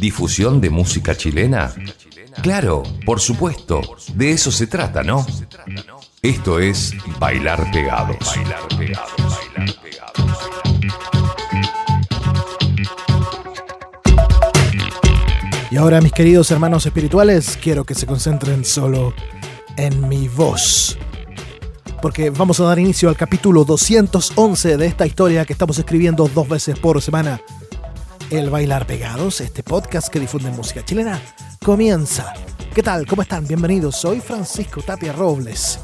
¿Difusión de música chilena? Claro, por supuesto, de eso se trata, ¿no? Esto es Bailar Pegados. Bailar Pegados. Bailar Pegados. Y ahora, mis queridos hermanos espirituales, quiero que se concentren solo en mi voz. Porque vamos a dar inicio al capítulo 211 de esta historia que estamos escribiendo dos veces por semana. El Bailar Pegados, este podcast que difunde música chilena, comienza. ¿Qué tal? ¿Cómo están? Bienvenidos. Soy Francisco Tapia Robles.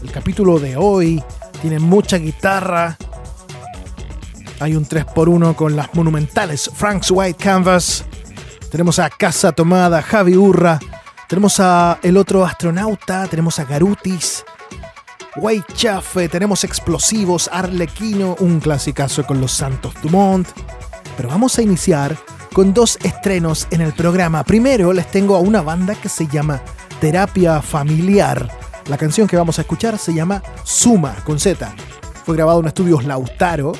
El capítulo de hoy tiene mucha guitarra. Hay un 3x1 con las monumentales Frank's White Canvas. Tenemos a Casa Tomada, Javi Urra. Tenemos a el otro astronauta. Tenemos a Garutis. Chafe. Tenemos explosivos. Arlequino. Un clasicazo con los Santos Dumont. Pero vamos a iniciar con dos estrenos en el programa. Primero les tengo a una banda que se llama Terapia Familiar. La canción que vamos a escuchar se llama Suma, con Z. Fue grabado en estudios Lautaro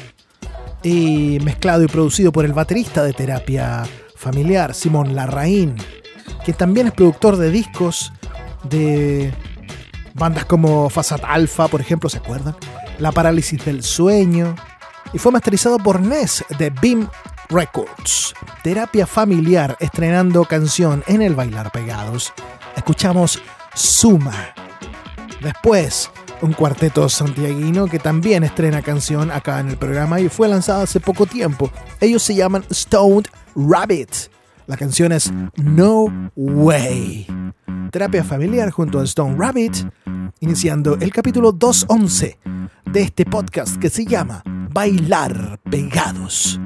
y mezclado y producido por el baterista de Terapia Familiar, Simón Larraín, que también es productor de discos de bandas como Fasad Alpha, por ejemplo, ¿se acuerdan? La Parálisis del Sueño. Y fue masterizado por Ness de Beam Records. Terapia familiar estrenando canción en el Bailar Pegados. Escuchamos Suma. Después, un cuarteto santiaguino que también estrena canción acá en el programa y fue lanzada hace poco tiempo. Ellos se llaman Stoned Rabbit. La canción es No Way. Terapia familiar junto a Stone Rabbit, iniciando el capítulo 211 de este podcast que se llama Bailar Pegados.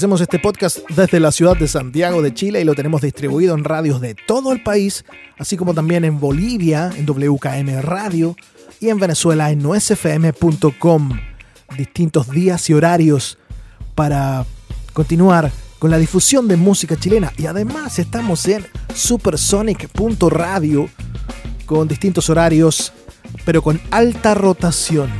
Hacemos este podcast desde la ciudad de Santiago de Chile y lo tenemos distribuido en radios de todo el país, así como también en Bolivia, en WKM Radio y en Venezuela en nosfm.com. Distintos días y horarios para continuar con la difusión de música chilena y además estamos en supersonic.radio con distintos horarios pero con alta rotación.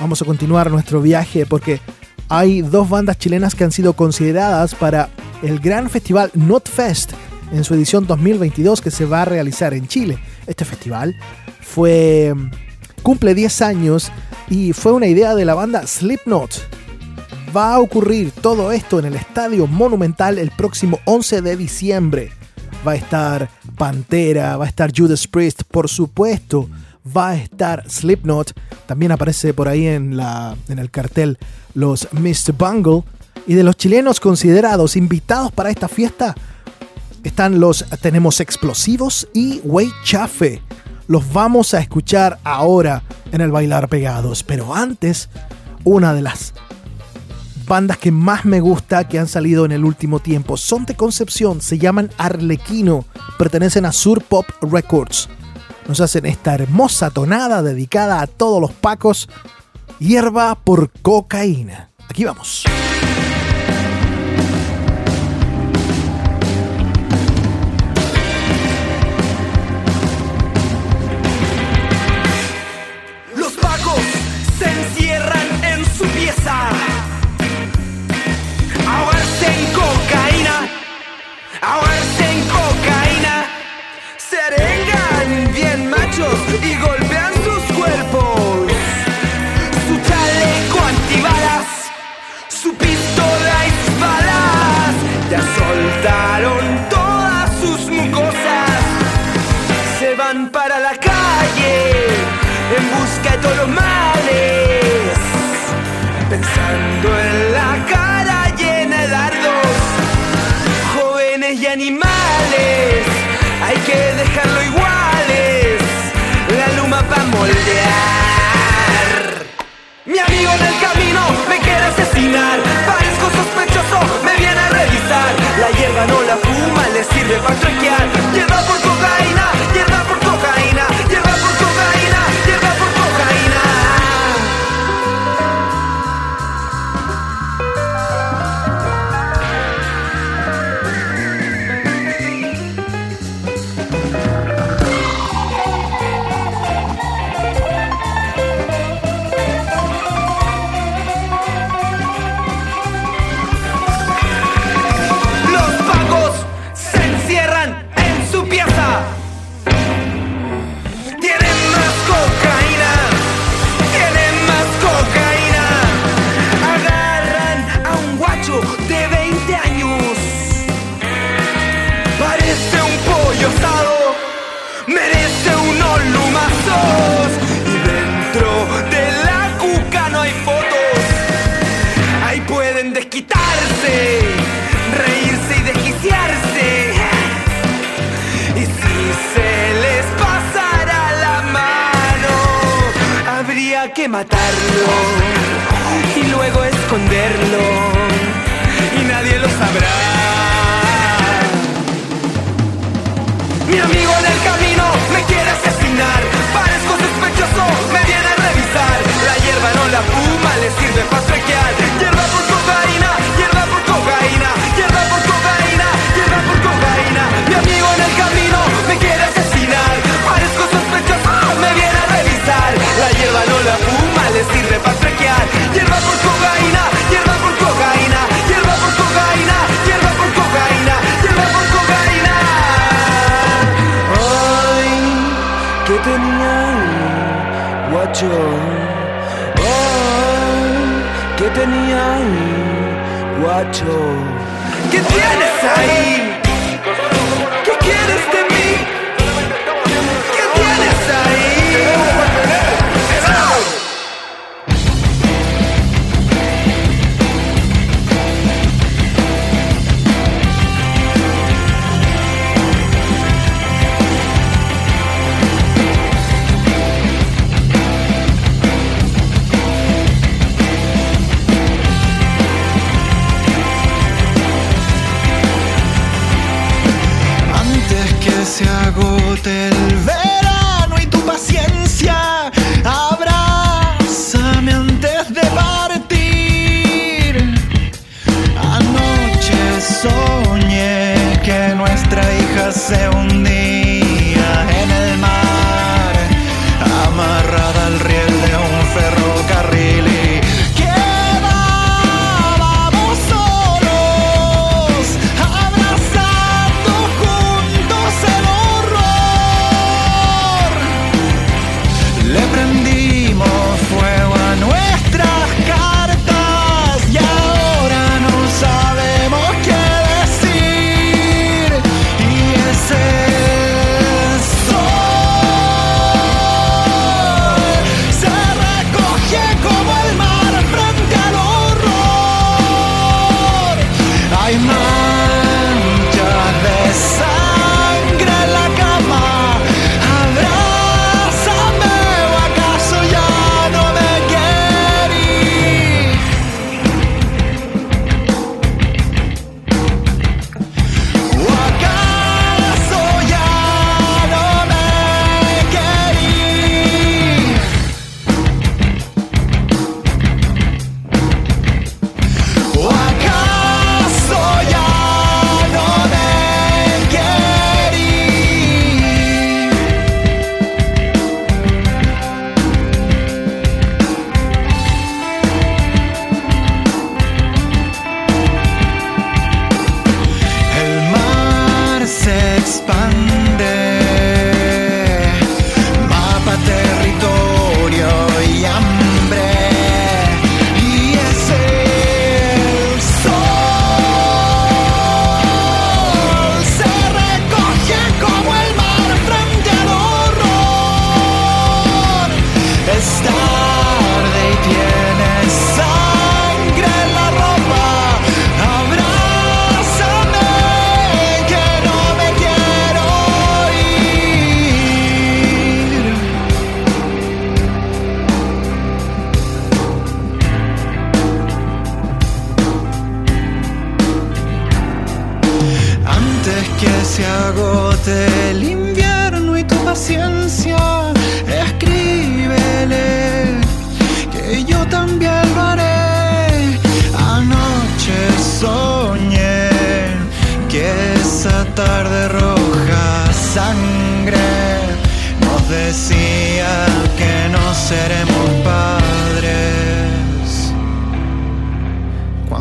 Vamos a continuar nuestro viaje porque hay dos bandas chilenas que han sido consideradas para el gran festival NotFest en su edición 2022 que se va a realizar en Chile. Este festival fue cumple 10 años y fue una idea de la banda Slipknot. Va a ocurrir todo esto en el Estadio Monumental el próximo 11 de diciembre. Va a estar Pantera, va a estar Judas Priest, por supuesto, va a estar Slipknot. También aparece por ahí en, la, en el cartel los Mr. Bungle. Y de los chilenos considerados invitados para esta fiesta están los Tenemos Explosivos y Way Chafe. Los vamos a escuchar ahora en el Bailar Pegados. Pero antes, una de las bandas que más me gusta que han salido en el último tiempo son de Concepción, se llaman Arlequino, pertenecen a Sur Pop Records. Nos hacen esta hermosa tonada dedicada a todos los pacos hierba por cocaína. Aquí vamos. Ay, que tenía ahí, guacho. ¿Qué tienes ahí? el verano y tu paciencia. Abrázame antes de partir. Anoche soñé que nuestra hija se hundía.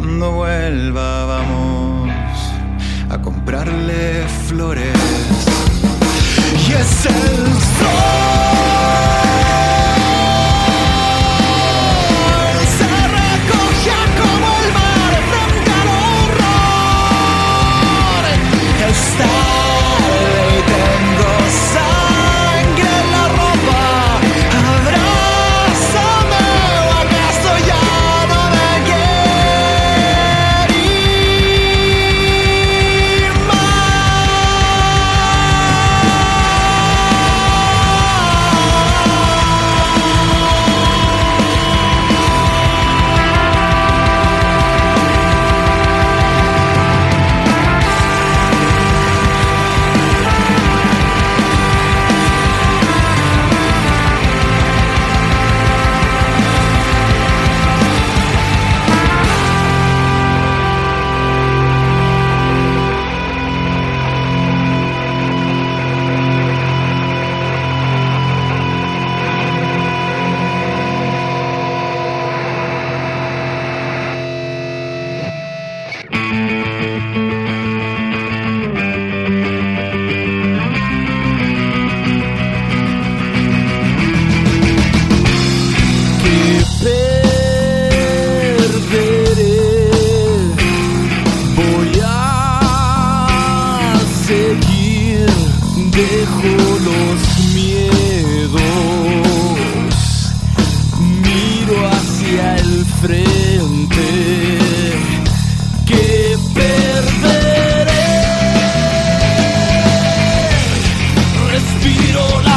cuando vuelva vamos a comprarle flores. Y es el sol. tiro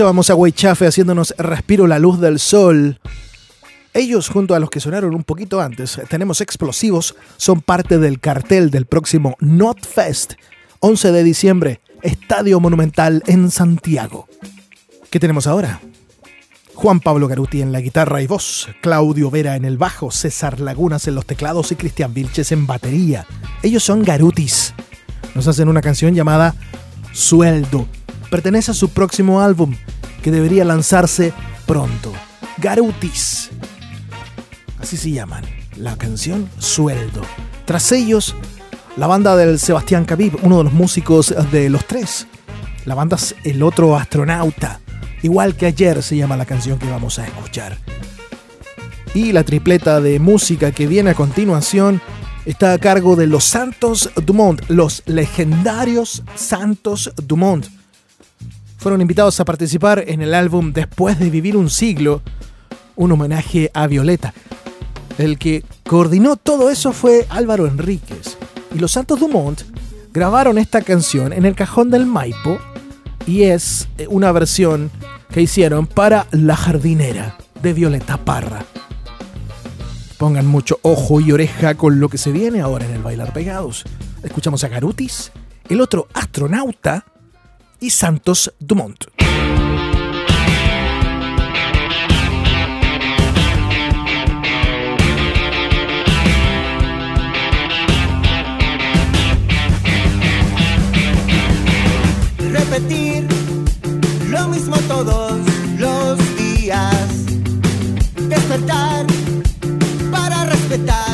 Escuchábamos a Weichafe haciéndonos Respiro la luz del sol. Ellos, junto a los que sonaron un poquito antes, tenemos explosivos, son parte del cartel del próximo NotFest, 11 de diciembre, Estadio Monumental en Santiago. ¿Qué tenemos ahora? Juan Pablo Garuti en la guitarra y voz, Claudio Vera en el bajo, César Lagunas en los teclados y Cristian Vilches en batería. Ellos son Garutis. Nos hacen una canción llamada Sueldo. Pertenece a su próximo álbum, que debería lanzarse pronto. Garutis. Así se llaman. La canción Sueldo. Tras ellos, la banda del Sebastián Khabib, uno de los músicos de los tres. La banda es El Otro Astronauta. Igual que ayer se llama la canción que vamos a escuchar. Y la tripleta de música que viene a continuación está a cargo de los Santos Dumont, los legendarios Santos Dumont. Fueron invitados a participar en el álbum Después de Vivir un Siglo, un homenaje a Violeta. El que coordinó todo eso fue Álvaro Enríquez. Y los Santos Dumont grabaron esta canción en el cajón del Maipo y es eh, una versión que hicieron para La Jardinera de Violeta Parra. Pongan mucho ojo y oreja con lo que se viene ahora en el Bailar Pegados. Escuchamos a Garutis, el otro astronauta y Santos Dumont. repetir lo mismo todos los días. Despertar para respetar.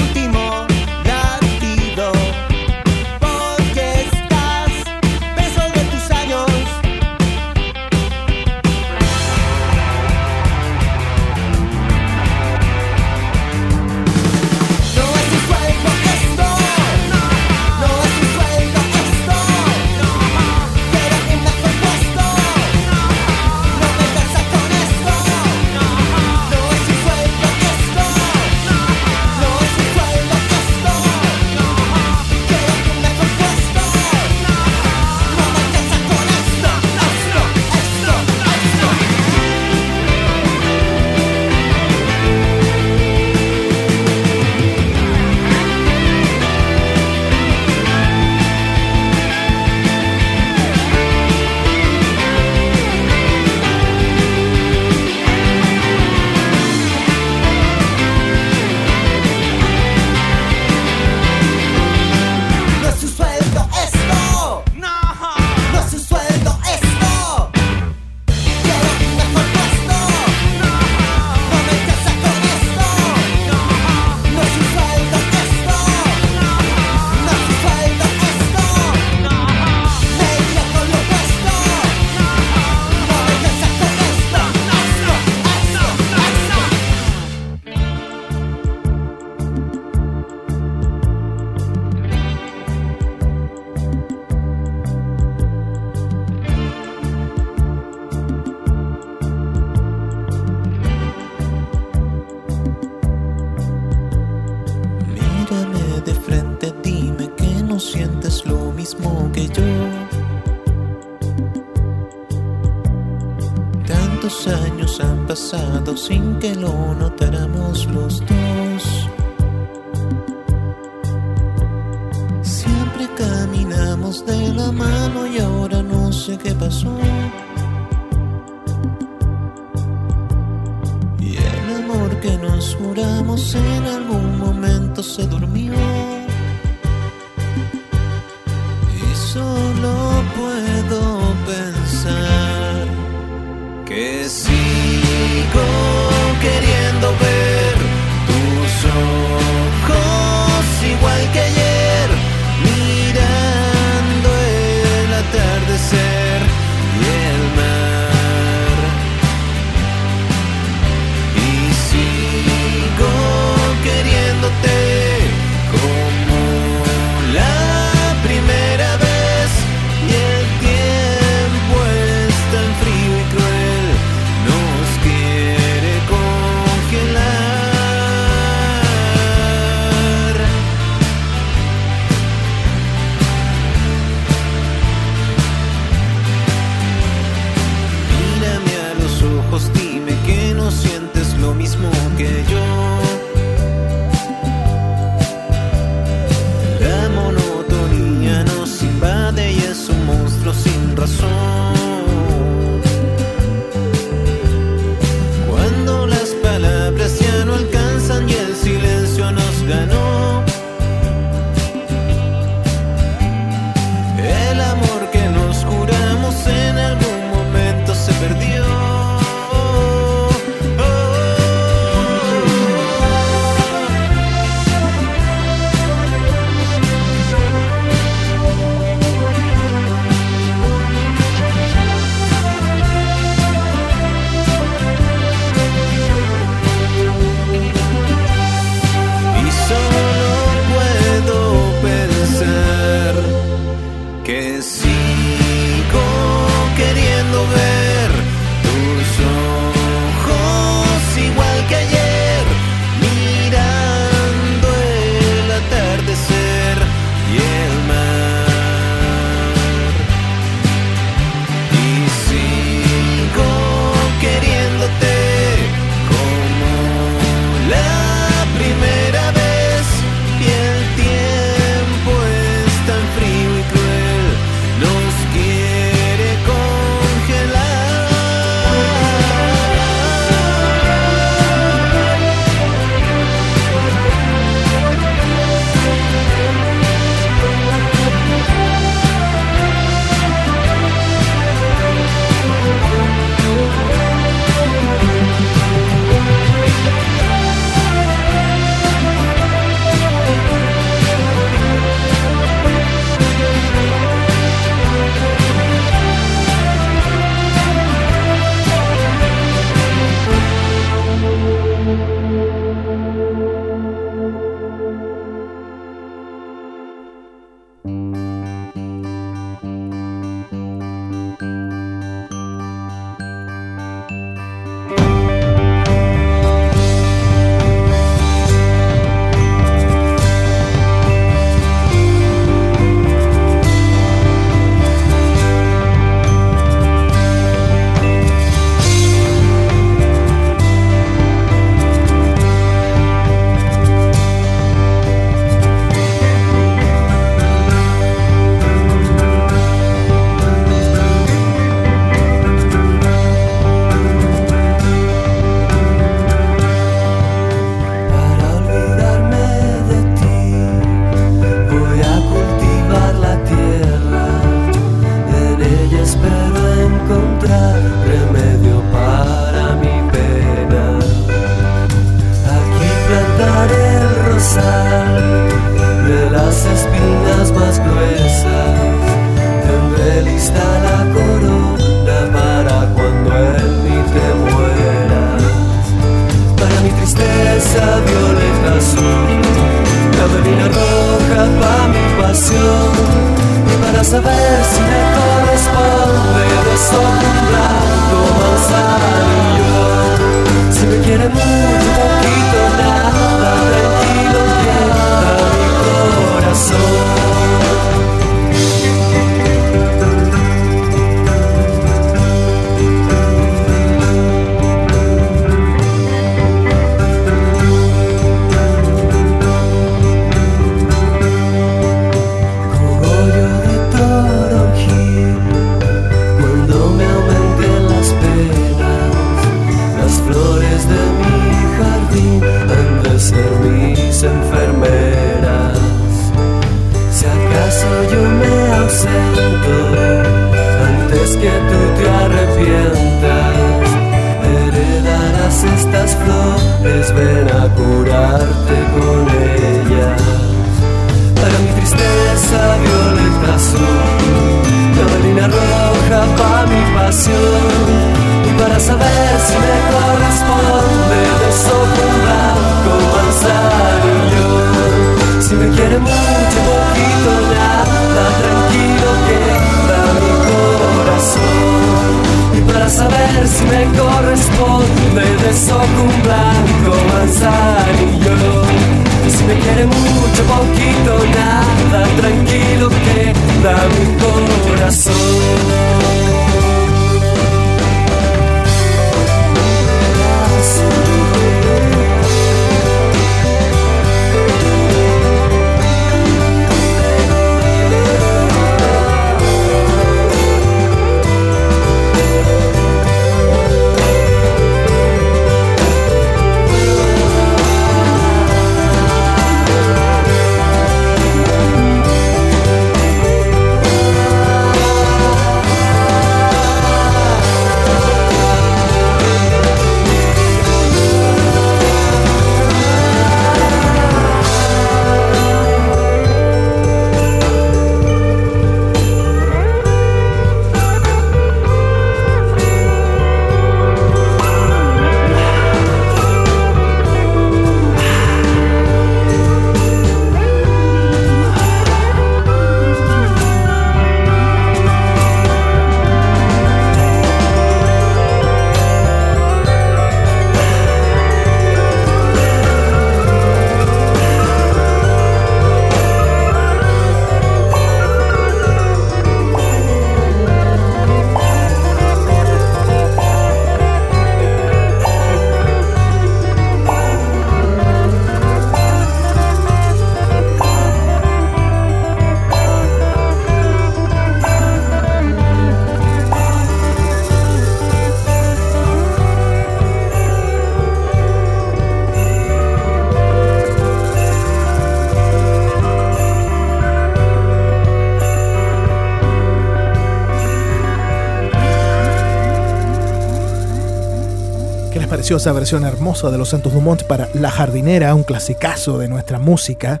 Versión hermosa de Los Santos Dumont para La Jardinera, un clasicazo de nuestra música,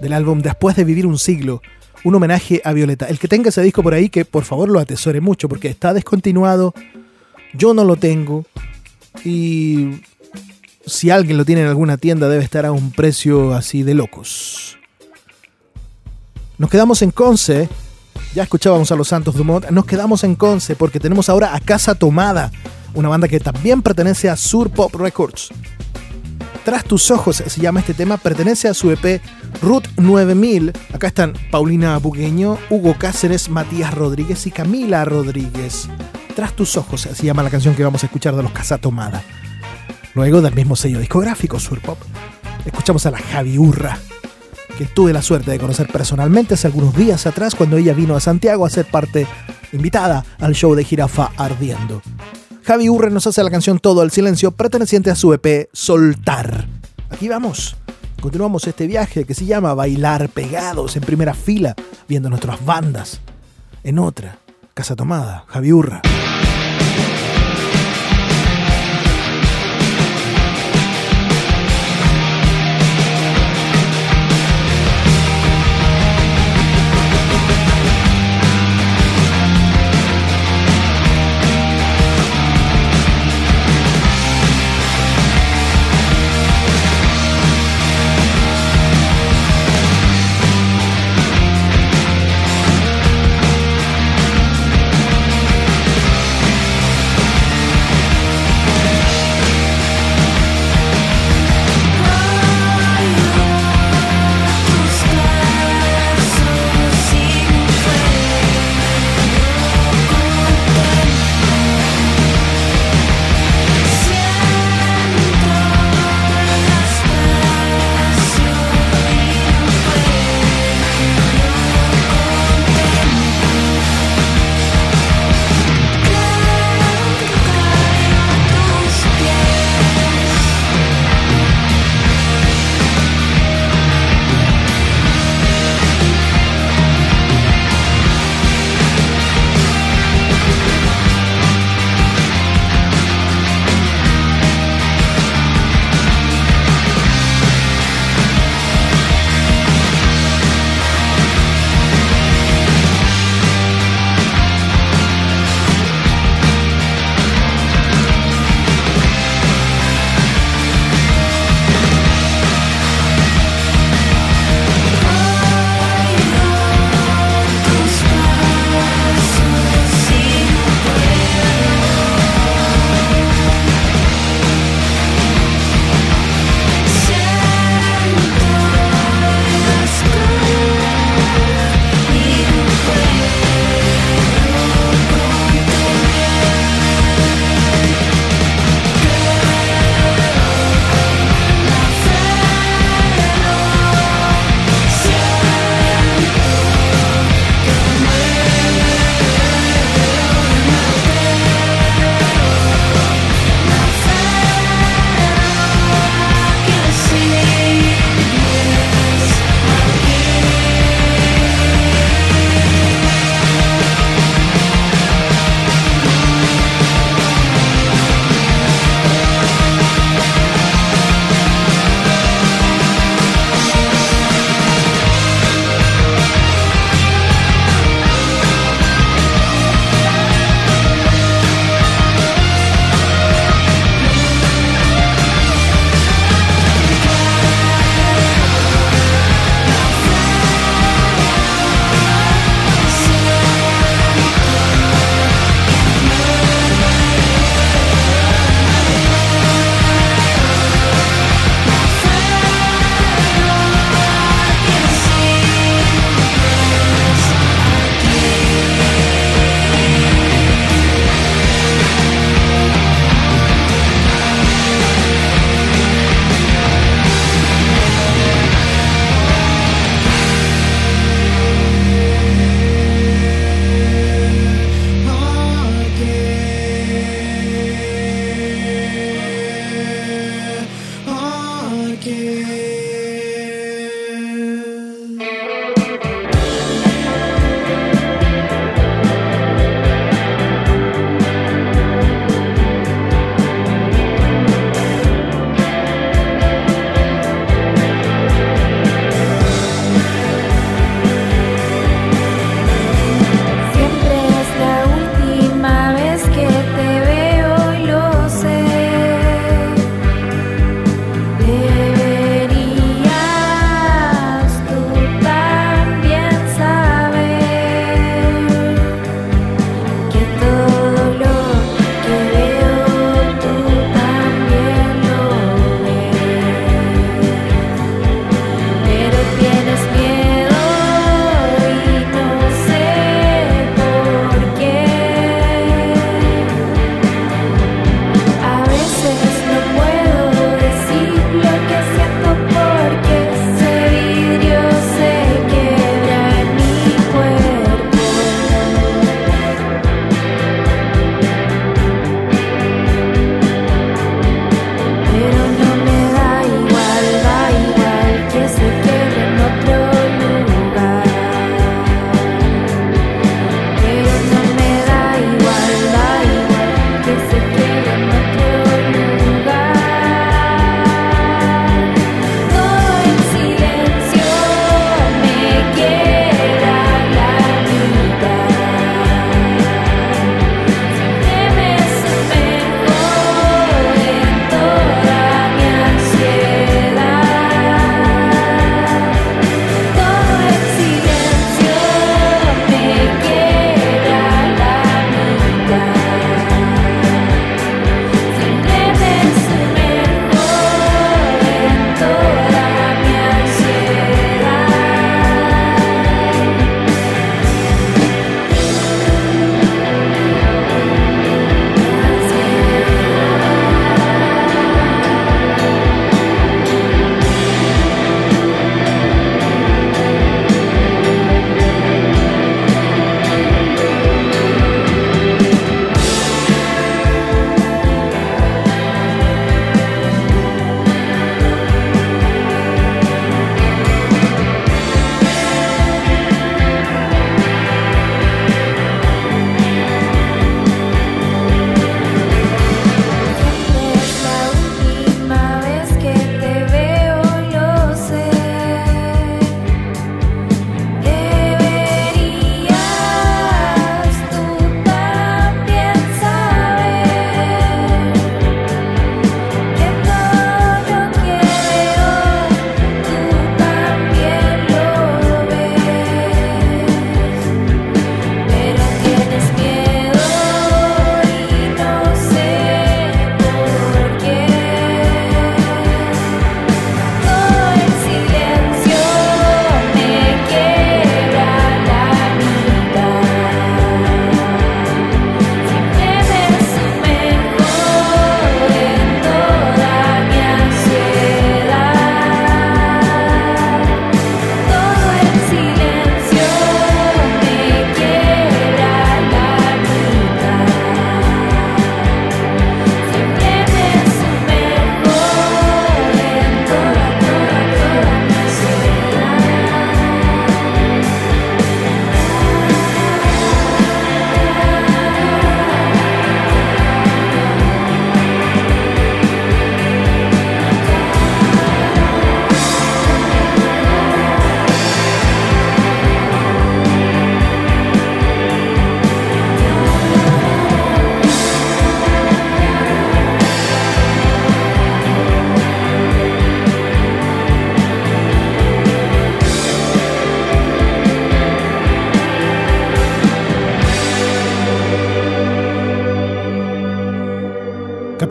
del álbum Después de Vivir un Siglo, un homenaje a Violeta. El que tenga ese disco por ahí, que por favor lo atesore mucho, porque está descontinuado, yo no lo tengo, y si alguien lo tiene en alguna tienda debe estar a un precio así de locos. Nos quedamos en Conce, ya escuchábamos a Los Santos Dumont, nos quedamos en Conce porque tenemos ahora a Casa Tomada una banda que también pertenece a Sur Pop Records. Tras tus ojos se llama este tema, pertenece a su EP Root 9000. Acá están Paulina Bugueño, Hugo Cáceres, Matías Rodríguez y Camila Rodríguez. Tras tus ojos se llama la canción que vamos a escuchar de los Casa Tomada. Luego del mismo sello discográfico Sur Pop, escuchamos a la Javi Urra, que tuve la suerte de conocer personalmente hace algunos días atrás cuando ella vino a Santiago a ser parte invitada al show de Jirafa Ardiendo. Javi Urre nos hace la canción Todo el Silencio perteneciente a su EP Soltar. Aquí vamos. Continuamos este viaje que se llama Bailar Pegados en primera fila, viendo nuestras bandas. En otra, Casa Tomada, Javi Urra.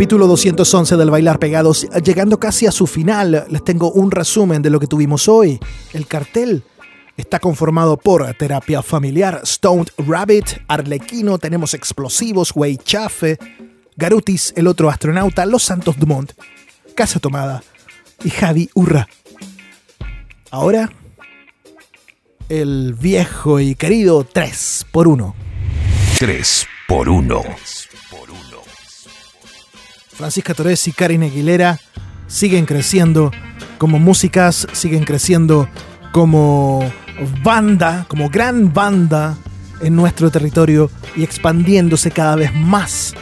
Capítulo 211 del Bailar Pegados, llegando casi a su final, les tengo un resumen de lo que tuvimos hoy. El cartel está conformado por Terapia Familiar, Stoned Rabbit, Arlequino, tenemos Explosivos, Way Chafe, Garutis, el otro astronauta, Los Santos Dumont, Casa Tomada y Javi Urra. Ahora, el viejo y querido 3 por 1 3 por 1 Francisca Torres y Karin Aguilera siguen creciendo como músicas, siguen creciendo como banda, como gran banda en nuestro territorio y expandiéndose cada vez más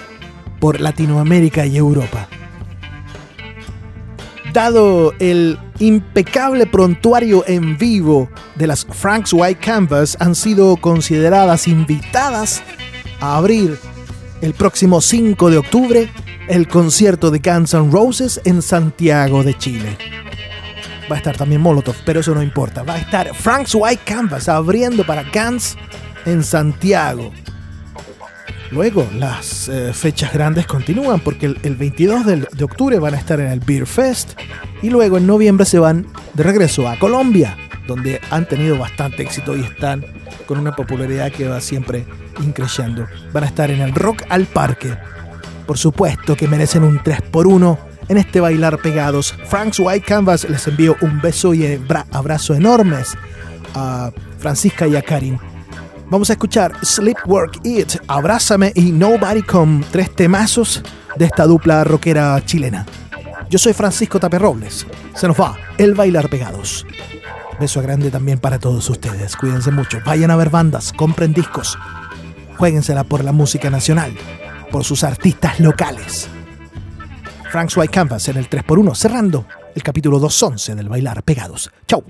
por Latinoamérica y Europa. Dado el impecable prontuario en vivo de las Frank's White Canvas, han sido consideradas invitadas a abrir el próximo 5 de octubre el concierto de Guns N' Roses en Santiago de Chile. Va a estar también Molotov, pero eso no importa. Va a estar Frank's White Canvas abriendo para Guns en Santiago. Luego, las eh, fechas grandes continúan porque el, el 22 de, de octubre van a estar en el Beer Fest y luego en noviembre se van de regreso a Colombia, donde han tenido bastante éxito y están con una popularidad que va siempre increciendo. Van a estar en el Rock al Parque. Por supuesto que merecen un 3x1 en este bailar pegados. Frank's White Canvas les envío un beso y abra- abrazo enormes a Francisca y a Karin. Vamos a escuchar Sleep Work It, Abrázame y Nobody Come, tres temazos de esta dupla rockera chilena. Yo soy Francisco Taperrobles. Se nos va el bailar pegados. Beso grande también para todos ustedes. Cuídense mucho. Vayan a ver bandas, compren discos. Jueguensela por la música nacional, por sus artistas locales. Frank's White Canvas en el 3x1, cerrando el capítulo 211 del Bailar Pegados. Chau.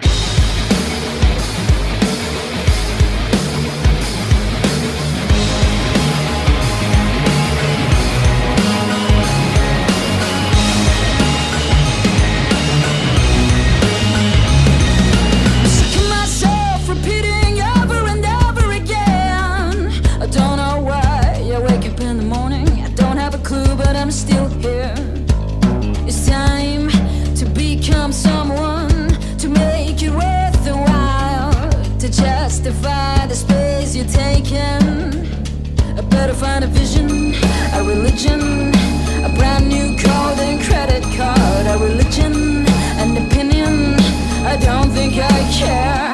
Religion, a brand new code and credit card, a religion, an opinion. I don't think I care.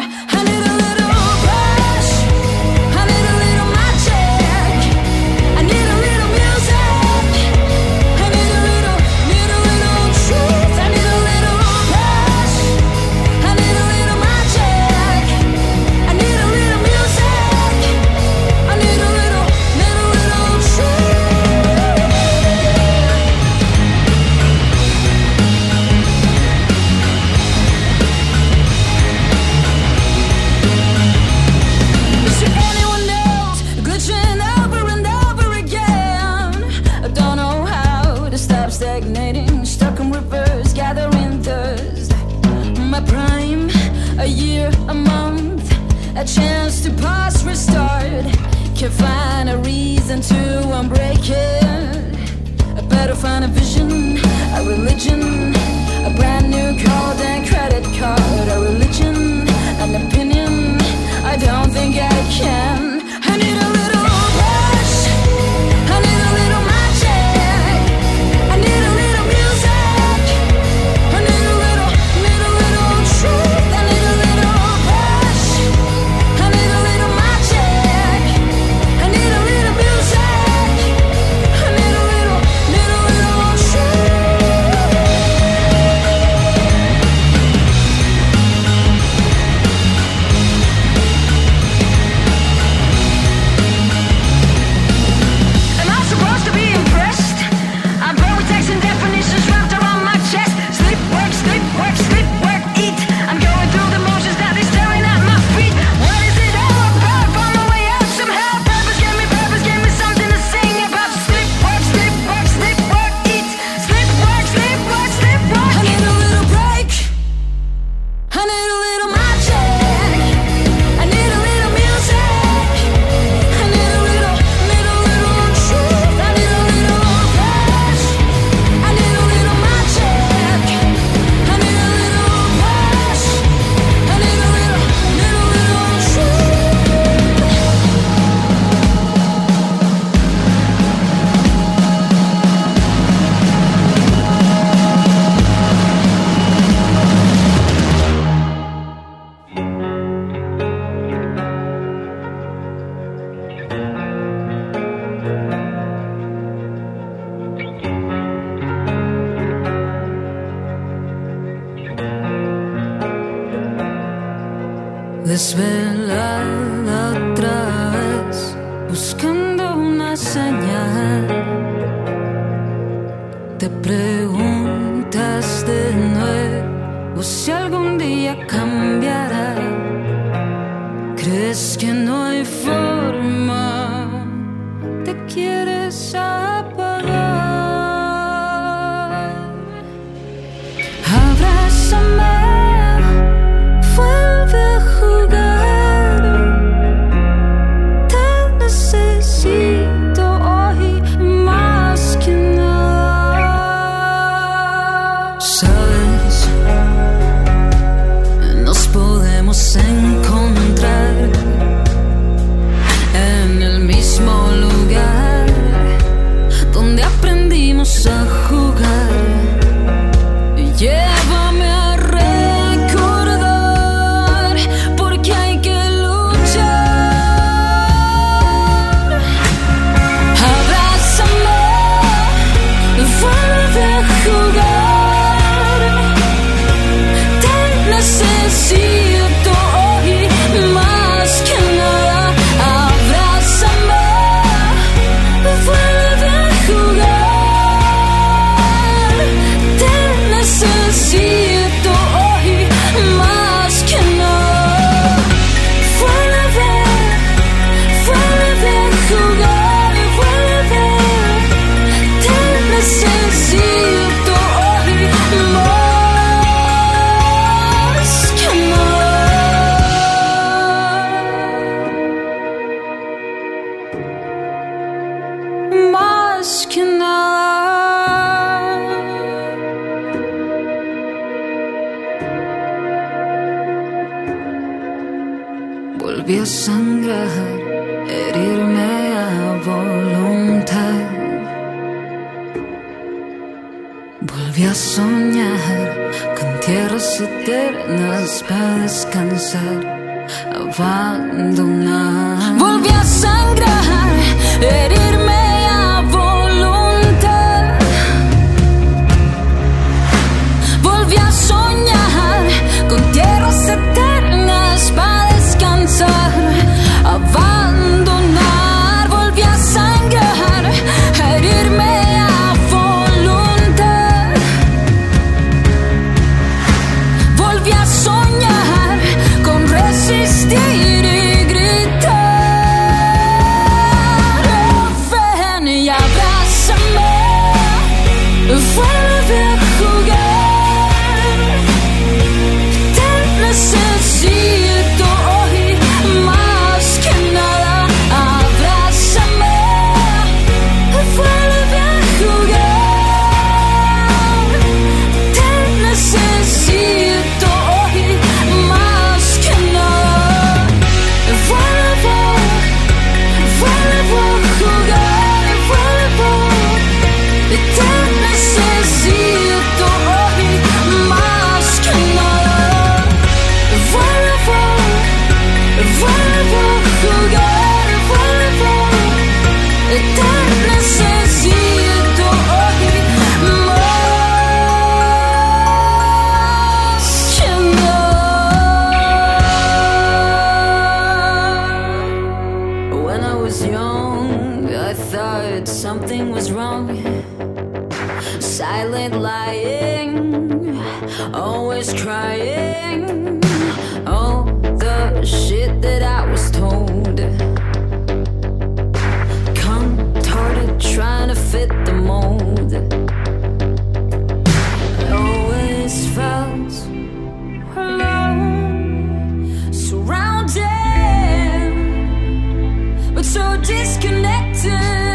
Disconnected.